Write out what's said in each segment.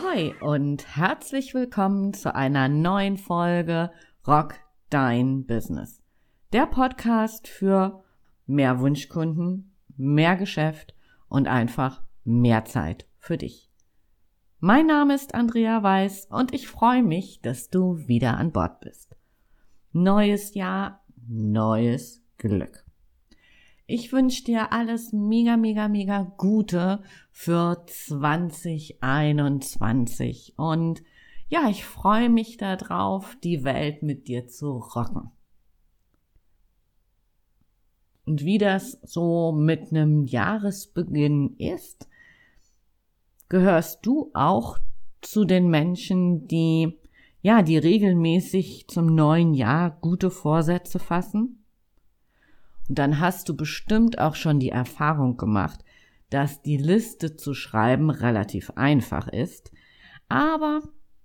Ahoi und herzlich willkommen zu einer neuen Folge Rock Dein Business. Der Podcast für mehr Wunschkunden, mehr Geschäft und einfach mehr Zeit für dich. Mein Name ist Andrea Weiß und ich freue mich, dass du wieder an Bord bist. Neues Jahr, neues Glück. Ich wünsche dir alles mega, mega, mega Gute für 2021. Und ja, ich freue mich darauf, die Welt mit dir zu rocken. Und wie das so mit einem Jahresbeginn ist, gehörst du auch zu den Menschen, die ja, die regelmäßig zum neuen Jahr gute Vorsätze fassen? Dann hast du bestimmt auch schon die Erfahrung gemacht, dass die Liste zu schreiben relativ einfach ist, aber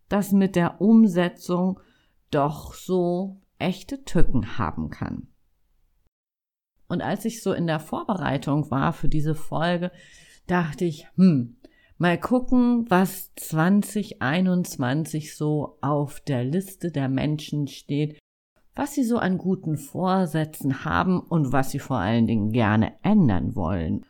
das mit der Umsetzung doch so echte Tücken haben kann. Und als ich so in der Vorbereitung war für diese Folge, dachte ich, hm, mal gucken, was 2021 so auf der Liste der Menschen steht, was sie so an guten Vorsätzen haben und was sie vor allen Dingen gerne ändern wollen.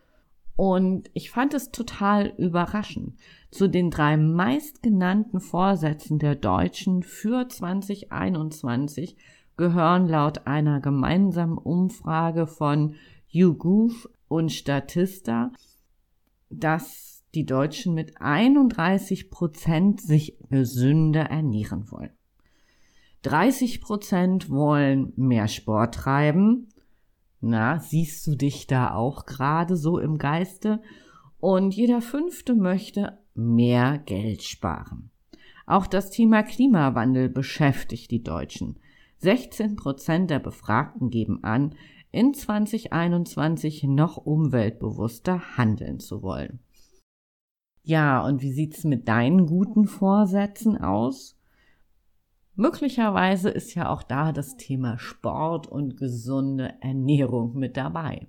Und ich fand es total überraschend. Zu den drei meistgenannten Vorsätzen der Deutschen für 2021 gehören laut einer gemeinsamen Umfrage von YouGoof und Statista, dass die Deutschen mit 31 Prozent sich gesünder ernähren wollen. 30 Prozent wollen mehr Sport treiben. Na, siehst du dich da auch gerade so im Geiste? Und jeder fünfte möchte mehr Geld sparen. Auch das Thema Klimawandel beschäftigt die Deutschen. 16 Prozent der Befragten geben an, in 2021 noch umweltbewusster handeln zu wollen. Ja, und wie sieht's mit deinen guten Vorsätzen aus? Möglicherweise ist ja auch da das Thema Sport und gesunde Ernährung mit dabei.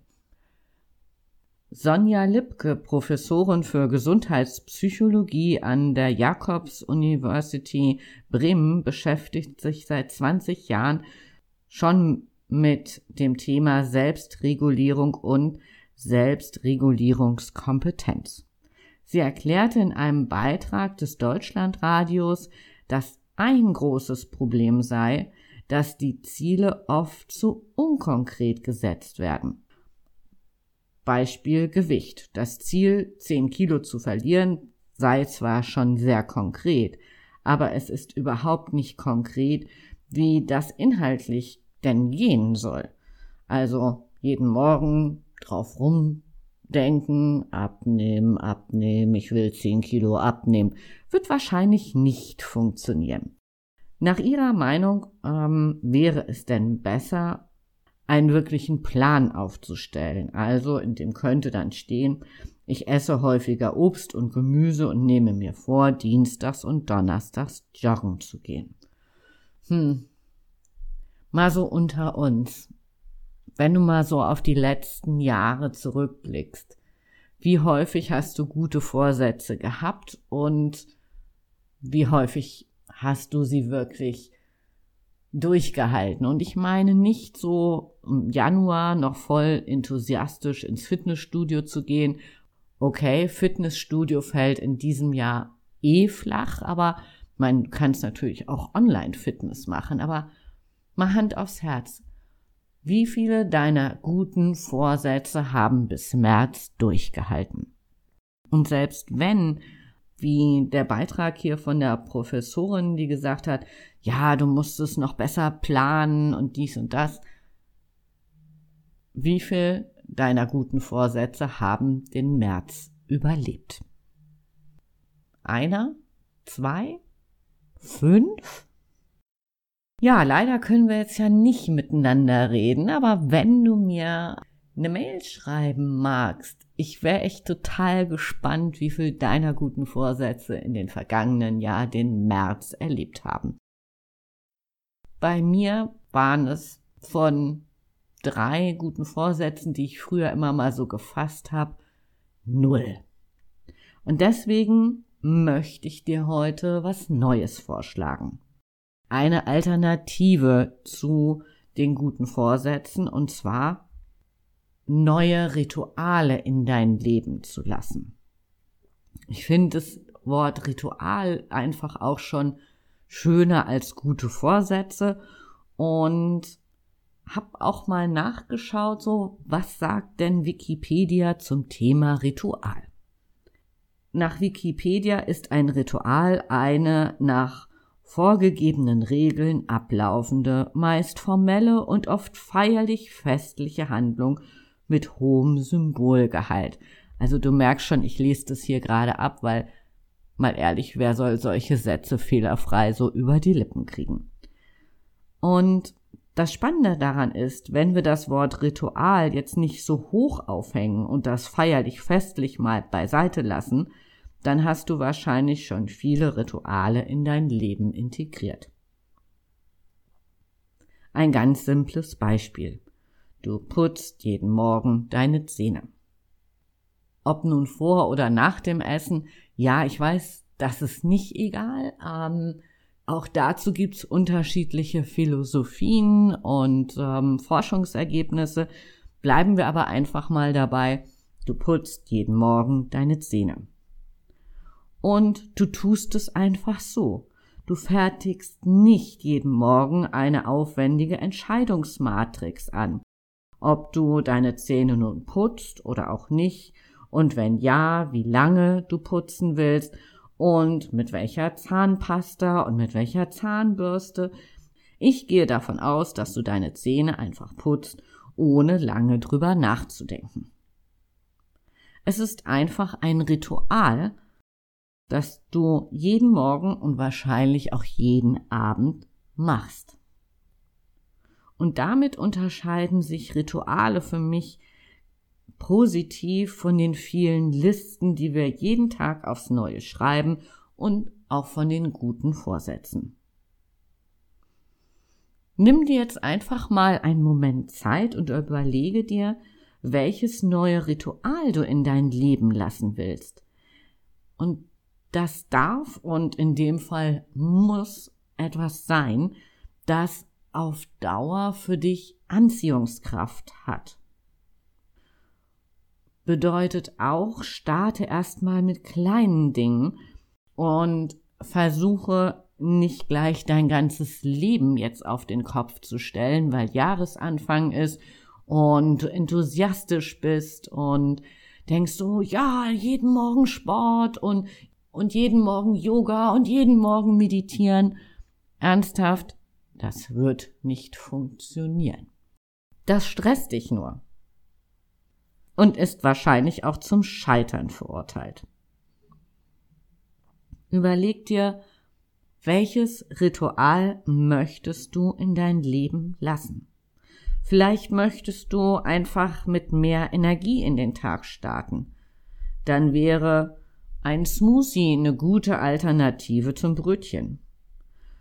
Sonja Lipke, Professorin für Gesundheitspsychologie an der Jacobs University Bremen, beschäftigt sich seit 20 Jahren schon mit dem Thema Selbstregulierung und Selbstregulierungskompetenz. Sie erklärte in einem Beitrag des Deutschlandradios, dass ein großes Problem sei, dass die Ziele oft zu unkonkret gesetzt werden. Beispiel Gewicht. Das Ziel, 10 Kilo zu verlieren, sei zwar schon sehr konkret, aber es ist überhaupt nicht konkret, wie das inhaltlich denn gehen soll. Also jeden Morgen drauf rum denken, abnehmen, abnehmen, ich will 10 Kilo abnehmen, wird wahrscheinlich nicht funktionieren. Nach Ihrer Meinung ähm, wäre es denn besser, einen wirklichen Plan aufzustellen. Also in dem könnte dann stehen, ich esse häufiger Obst und Gemüse und nehme mir vor, dienstags und donnerstags joggen zu gehen. Hm. Mal so unter uns wenn du mal so auf die letzten Jahre zurückblickst, wie häufig hast du gute Vorsätze gehabt und wie häufig hast du sie wirklich durchgehalten? Und ich meine nicht so im Januar noch voll enthusiastisch ins Fitnessstudio zu gehen. Okay, Fitnessstudio fällt in diesem Jahr eh flach, aber man kann es natürlich auch Online-Fitness machen, aber mal Hand aufs Herz. Wie viele deiner guten Vorsätze haben bis März durchgehalten? Und selbst wenn, wie der Beitrag hier von der Professorin, die gesagt hat, ja, du musst es noch besser planen und dies und das, wie viel deiner guten Vorsätze haben den März überlebt? Einer? Zwei? Fünf? Ja, leider können wir jetzt ja nicht miteinander reden, aber wenn du mir eine Mail schreiben magst, ich wäre echt total gespannt, wie viel deiner guten Vorsätze in den vergangenen Jahr den März erlebt haben. Bei mir waren es von drei guten Vorsätzen, die ich früher immer mal so gefasst habe, null. Und deswegen möchte ich dir heute was Neues vorschlagen. Eine Alternative zu den guten Vorsätzen und zwar neue Rituale in dein Leben zu lassen. Ich finde das Wort Ritual einfach auch schon schöner als gute Vorsätze und habe auch mal nachgeschaut, so was sagt denn Wikipedia zum Thema Ritual? Nach Wikipedia ist ein Ritual eine nach vorgegebenen Regeln ablaufende, meist formelle und oft feierlich festliche Handlung mit hohem Symbolgehalt. Also du merkst schon, ich lese das hier gerade ab, weil mal ehrlich, wer soll solche Sätze fehlerfrei so über die Lippen kriegen? Und das Spannende daran ist, wenn wir das Wort Ritual jetzt nicht so hoch aufhängen und das feierlich festlich mal beiseite lassen, dann hast du wahrscheinlich schon viele Rituale in dein Leben integriert. Ein ganz simples Beispiel. Du putzt jeden Morgen deine Zähne. Ob nun vor oder nach dem Essen, ja, ich weiß, das ist nicht egal. Ähm, auch dazu gibt's unterschiedliche Philosophien und ähm, Forschungsergebnisse. Bleiben wir aber einfach mal dabei, du putzt jeden Morgen deine Zähne. Und du tust es einfach so. Du fertigst nicht jeden Morgen eine aufwendige Entscheidungsmatrix an ob du deine Zähne nun putzt oder auch nicht und wenn ja, wie lange du putzen willst und mit welcher Zahnpasta und mit welcher Zahnbürste. Ich gehe davon aus, dass du deine Zähne einfach putzt, ohne lange drüber nachzudenken. Es ist einfach ein Ritual, das du jeden Morgen und wahrscheinlich auch jeden Abend machst. Und damit unterscheiden sich Rituale für mich positiv von den vielen Listen, die wir jeden Tag aufs Neue schreiben und auch von den guten Vorsätzen. Nimm dir jetzt einfach mal einen Moment Zeit und überlege dir, welches neue Ritual du in dein Leben lassen willst. Und das darf und in dem Fall muss etwas sein, das auf Dauer für dich Anziehungskraft hat. Bedeutet auch, starte erstmal mit kleinen Dingen und versuche nicht gleich dein ganzes Leben jetzt auf den Kopf zu stellen, weil Jahresanfang ist und du enthusiastisch bist und denkst so, ja, jeden Morgen Sport und, und jeden Morgen Yoga und jeden Morgen meditieren. Ernsthaft, das wird nicht funktionieren. Das stresst dich nur und ist wahrscheinlich auch zum Scheitern verurteilt. Überleg dir, welches Ritual möchtest du in dein Leben lassen? Vielleicht möchtest du einfach mit mehr Energie in den Tag starten. Dann wäre ein Smoothie eine gute Alternative zum Brötchen.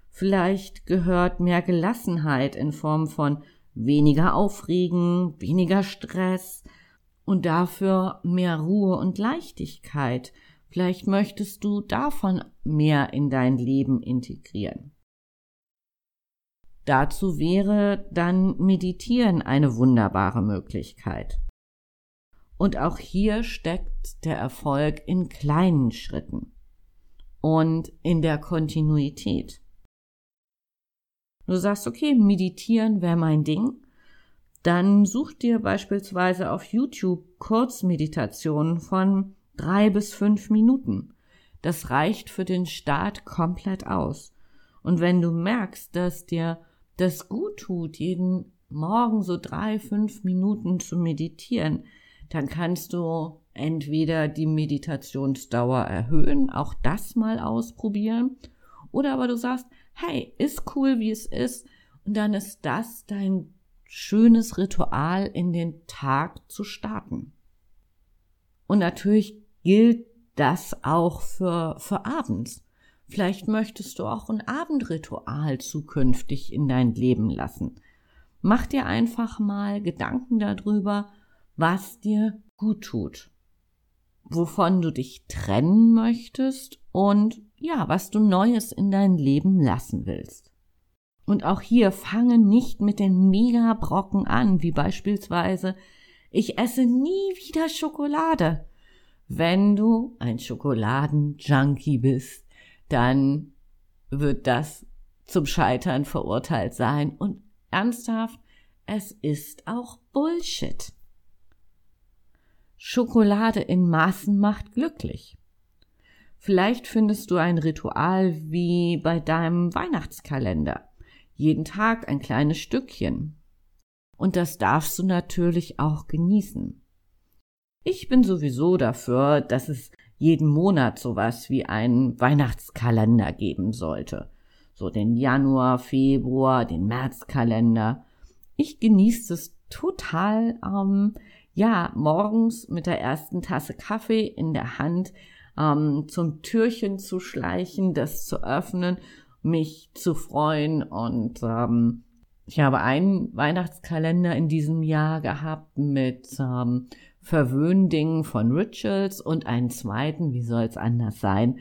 Vielleicht gehört mehr Gelassenheit in Form von weniger Aufregen, weniger Stress und dafür mehr Ruhe und Leichtigkeit. Vielleicht möchtest du davon mehr in dein Leben integrieren. Dazu wäre dann Meditieren eine wunderbare Möglichkeit. Und auch hier steckt der Erfolg in kleinen Schritten und in der Kontinuität. Du sagst, okay, meditieren wäre mein Ding. Dann such dir beispielsweise auf YouTube Kurzmeditationen von drei bis fünf Minuten. Das reicht für den Start komplett aus. Und wenn du merkst, dass dir das gut tut, jeden Morgen so drei, fünf Minuten zu meditieren, dann kannst du entweder die Meditationsdauer erhöhen, auch das mal ausprobieren, oder aber du sagst, hey, ist cool, wie es ist. Und dann ist das dein schönes Ritual in den Tag zu starten. Und natürlich gilt das auch für, für abends. Vielleicht möchtest du auch ein Abendritual zukünftig in dein Leben lassen. Mach dir einfach mal Gedanken darüber, was dir gut tut. wovon du dich trennen möchtest und ja, was du Neues in dein Leben lassen willst. Und auch hier fange nicht mit den Megabrocken an, wie beispielsweise ich esse nie wieder Schokolade. Wenn du ein Schokoladenjunkie bist, dann wird das zum Scheitern verurteilt sein. Und ernsthaft, es ist auch Bullshit. Schokolade in Maßen macht glücklich. Vielleicht findest du ein Ritual wie bei deinem Weihnachtskalender. Jeden Tag ein kleines Stückchen. Und das darfst du natürlich auch genießen. Ich bin sowieso dafür, dass es jeden Monat sowas wie einen Weihnachtskalender geben sollte. So den Januar, Februar, den Märzkalender. Ich genieße es total, ähm, ja, morgens mit der ersten Tasse Kaffee in der Hand ähm, zum Türchen zu schleichen, das zu öffnen, mich zu freuen und ähm, ich habe einen Weihnachtskalender in diesem Jahr gehabt mit ähm, Verwöhndingen von Rituals und einen zweiten, wie soll es anders sein,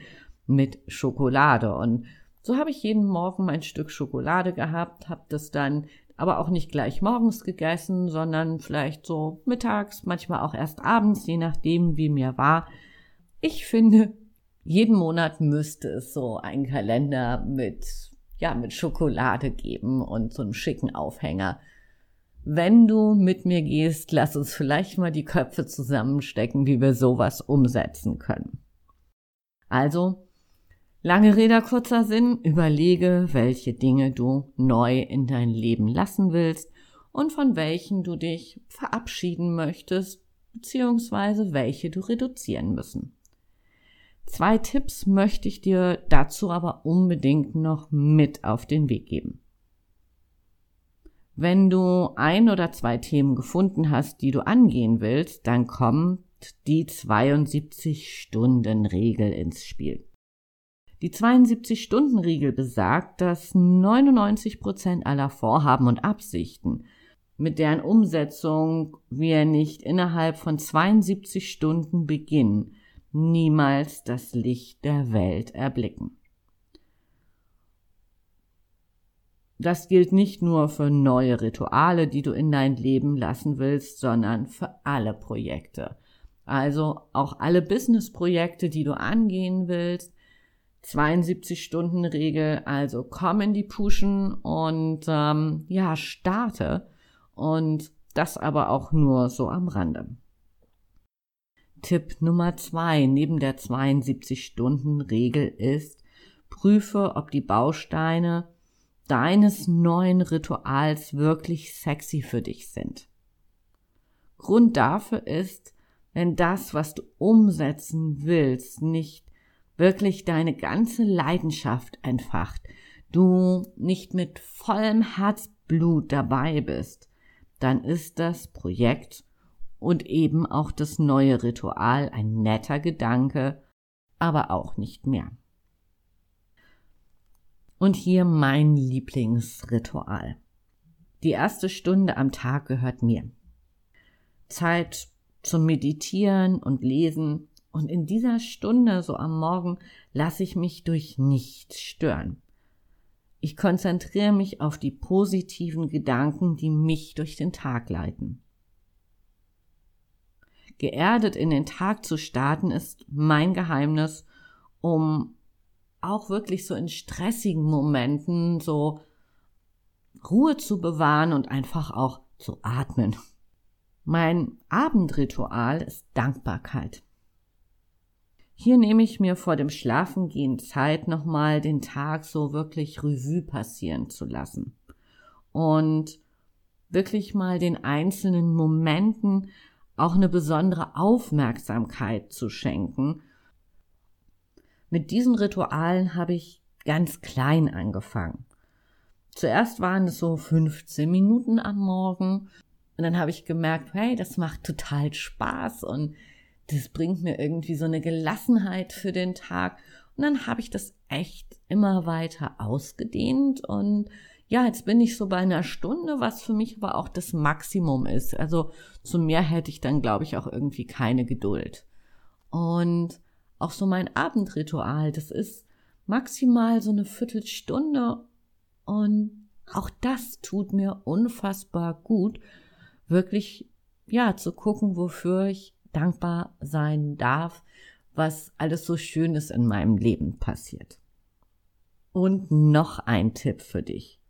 mit Schokolade. Und so habe ich jeden Morgen mein Stück Schokolade gehabt, habe das dann aber auch nicht gleich morgens gegessen, sondern vielleicht so mittags, manchmal auch erst abends, je nachdem, wie mir war. Ich finde, jeden Monat müsste es so einen Kalender mit, ja, mit Schokolade geben und so einem schicken Aufhänger. Wenn du mit mir gehst, lass uns vielleicht mal die Köpfe zusammenstecken, wie wir sowas umsetzen können. Also, lange Rede, kurzer Sinn, überlege, welche Dinge du neu in dein Leben lassen willst und von welchen du dich verabschieden möchtest, beziehungsweise welche du reduzieren müssen. Zwei Tipps möchte ich dir dazu aber unbedingt noch mit auf den Weg geben. Wenn du ein oder zwei Themen gefunden hast, die du angehen willst, dann kommt die 72-Stunden-Regel ins Spiel. Die 72-Stunden-Regel besagt, dass 99 Prozent aller Vorhaben und Absichten, mit deren Umsetzung wir nicht innerhalb von 72 Stunden beginnen, niemals das Licht der Welt erblicken. Das gilt nicht nur für neue Rituale, die du in dein Leben lassen willst, sondern für alle Projekte. Also auch alle Business-Projekte, die du angehen willst. 72 Stunden Regel, also komm in die Pushen und ähm, ja, starte. Und das aber auch nur so am Rande. Tipp Nummer zwei neben der 72 Stunden Regel ist, prüfe, ob die Bausteine deines neuen Rituals wirklich sexy für dich sind. Grund dafür ist, wenn das, was du umsetzen willst, nicht wirklich deine ganze Leidenschaft entfacht, du nicht mit vollem Herzblut dabei bist, dann ist das Projekt und eben auch das neue Ritual ein netter Gedanke, aber auch nicht mehr. Und hier mein Lieblingsritual. Die erste Stunde am Tag gehört mir. Zeit zum Meditieren und Lesen. Und in dieser Stunde, so am Morgen, lasse ich mich durch nichts stören. Ich konzentriere mich auf die positiven Gedanken, die mich durch den Tag leiten. Geerdet in den Tag zu starten ist mein Geheimnis, um auch wirklich so in stressigen Momenten so Ruhe zu bewahren und einfach auch zu atmen. Mein Abendritual ist Dankbarkeit. Hier nehme ich mir vor dem Schlafengehen Zeit, nochmal den Tag so wirklich Revue passieren zu lassen. Und wirklich mal den einzelnen Momenten auch eine besondere Aufmerksamkeit zu schenken mit diesen Ritualen habe ich ganz klein angefangen. Zuerst waren es so 15 Minuten am Morgen und dann habe ich gemerkt, hey, das macht total Spaß und das bringt mir irgendwie so eine Gelassenheit für den Tag. Und dann habe ich das echt immer weiter ausgedehnt und ja, jetzt bin ich so bei einer Stunde, was für mich aber auch das Maximum ist. Also zu mehr hätte ich dann, glaube ich, auch irgendwie keine Geduld. Und auch so mein Abendritual, das ist maximal so eine Viertelstunde und auch das tut mir unfassbar gut, wirklich, ja, zu gucken, wofür ich dankbar sein darf, was alles so Schönes in meinem Leben passiert. Und noch ein Tipp für dich.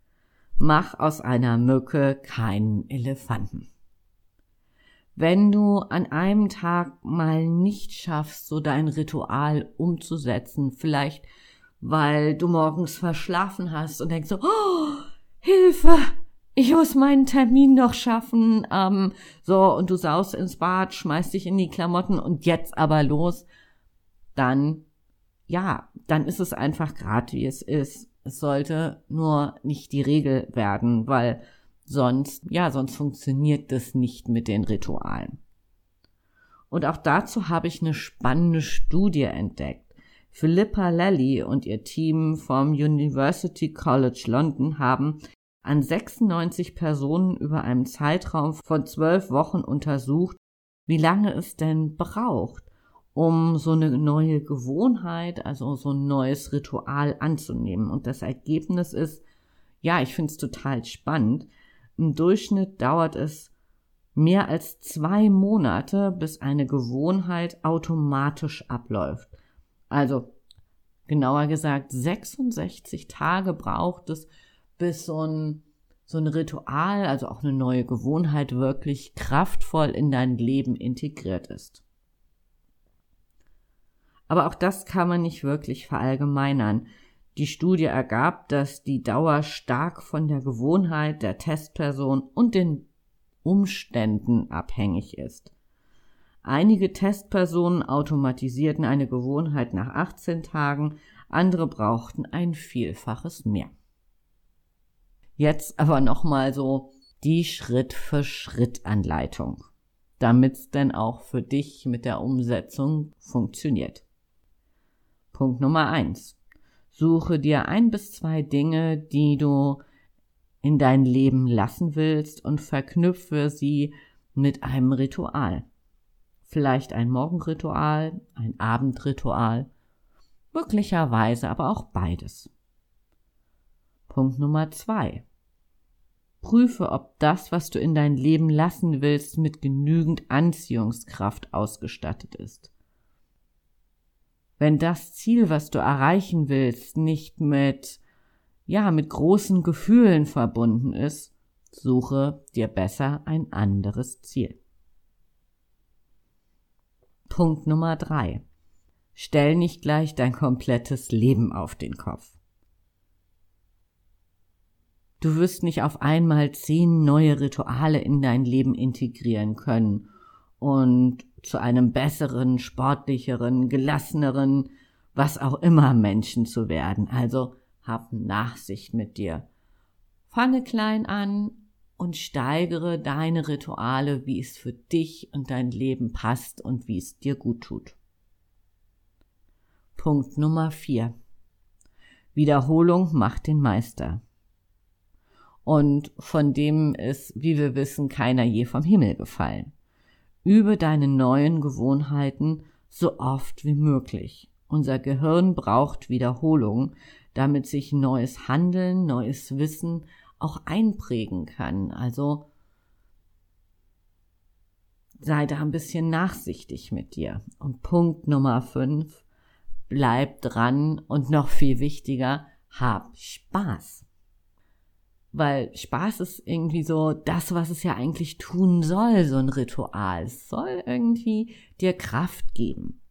Mach aus einer Mücke keinen Elefanten. Wenn du an einem Tag mal nicht schaffst, so dein Ritual umzusetzen, vielleicht weil du morgens verschlafen hast und denkst so, oh, Hilfe, ich muss meinen Termin noch schaffen, ähm, so, und du saust ins Bad, schmeißt dich in die Klamotten und jetzt aber los, dann, ja, dann ist es einfach grad wie es ist. Es sollte nur nicht die Regel werden, weil sonst, ja, sonst funktioniert das nicht mit den Ritualen. Und auch dazu habe ich eine spannende Studie entdeckt. Philippa Lally und ihr Team vom University College London haben an 96 Personen über einen Zeitraum von zwölf Wochen untersucht, wie lange es denn braucht, um so eine neue Gewohnheit, also so ein neues Ritual anzunehmen. Und das Ergebnis ist, ja, ich finde es total spannend. Im Durchschnitt dauert es mehr als zwei Monate, bis eine Gewohnheit automatisch abläuft. Also genauer gesagt, 66 Tage braucht es, bis so ein, so ein Ritual, also auch eine neue Gewohnheit wirklich kraftvoll in dein Leben integriert ist. Aber auch das kann man nicht wirklich verallgemeinern. Die Studie ergab, dass die Dauer stark von der Gewohnheit der Testperson und den Umständen abhängig ist. Einige Testpersonen automatisierten eine Gewohnheit nach 18 Tagen, andere brauchten ein Vielfaches mehr. Jetzt aber nochmal so die Schritt-für-Schritt-Anleitung, damit's denn auch für dich mit der Umsetzung funktioniert. Punkt Nummer eins. Suche dir ein bis zwei Dinge, die du in dein Leben lassen willst und verknüpfe sie mit einem Ritual. Vielleicht ein Morgenritual, ein Abendritual, möglicherweise aber auch beides. Punkt Nummer zwei. Prüfe, ob das, was du in dein Leben lassen willst, mit genügend Anziehungskraft ausgestattet ist wenn das Ziel, was du erreichen willst, nicht mit, ja, mit großen Gefühlen verbunden ist, suche dir besser ein anderes Ziel. Punkt Nummer drei. Stell nicht gleich dein komplettes Leben auf den Kopf. Du wirst nicht auf einmal zehn neue Rituale in dein Leben integrieren können und zu einem besseren, sportlicheren, gelasseneren, was auch immer Menschen zu werden. Also hab Nachsicht mit dir. Fange klein an und steigere deine Rituale, wie es für dich und dein Leben passt und wie es dir gut tut. Punkt Nummer vier. Wiederholung macht den Meister. Und von dem ist, wie wir wissen, keiner je vom Himmel gefallen. Übe deine neuen Gewohnheiten so oft wie möglich. Unser Gehirn braucht Wiederholung, damit sich neues Handeln, neues Wissen auch einprägen kann. Also sei da ein bisschen nachsichtig mit dir. Und Punkt Nummer fünf, bleib dran und noch viel wichtiger, hab Spaß weil Spaß ist irgendwie so das, was es ja eigentlich tun soll, so ein Ritual. Es soll irgendwie dir Kraft geben.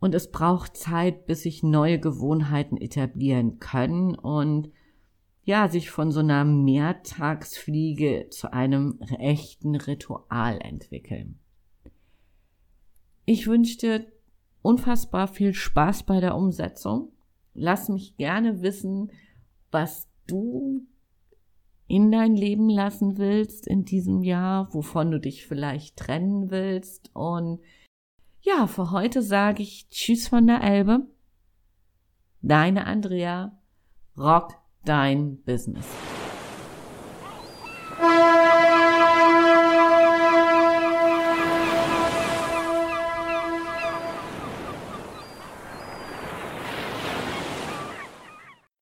Und es braucht Zeit, bis sich neue Gewohnheiten etablieren können und ja, sich von so einer Mehrtagsfliege zu einem echten Ritual entwickeln. Ich wünsche dir unfassbar viel Spaß bei der Umsetzung. Lass mich gerne wissen, was du in dein Leben lassen willst in diesem Jahr, wovon du dich vielleicht trennen willst. Und ja, für heute sage ich Tschüss von der Elbe. Deine Andrea, rock dein Business.